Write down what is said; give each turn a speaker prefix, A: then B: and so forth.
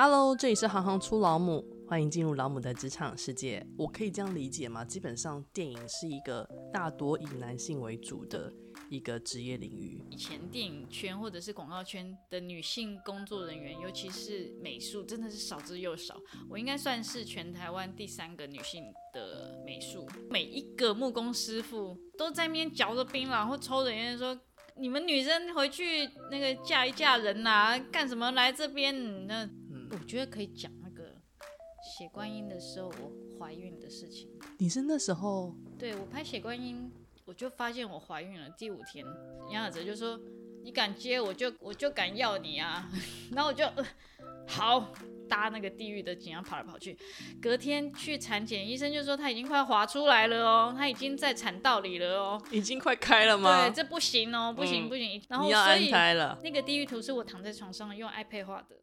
A: Hello，这里是行行出老母，欢迎进入老母的职场世界。我可以这样理解吗？基本上，电影是一个大多以男性为主的一个职业领域。
B: 以前电影圈或者是广告圈的女性工作人员，尤其是美术，真的是少之又少。我应该算是全台湾第三个女性的美术。每一个木工师傅都在那边嚼着槟榔或抽着烟说。你们女生回去那个嫁一嫁人呐、干什么来这边？那、我觉得可以讲那个写观音的时候我怀孕的事情。
A: 你是那时候？
B: 对，我拍写观音，我就发现我怀孕了。第五天，杨雅哲就说：“你敢接，我就我就敢要你啊！”然后我就、呃、好。搭那个地狱的景，要跑来跑去。隔天去产检，医生就说他已经快滑出来了哦，他已经在产道里了哦，
A: 已经快开了吗？
B: 对，这不行哦，不行、嗯、不行。然后
A: 你要安胎了。
B: 那个地狱图是我躺在床上用 iPad 画的。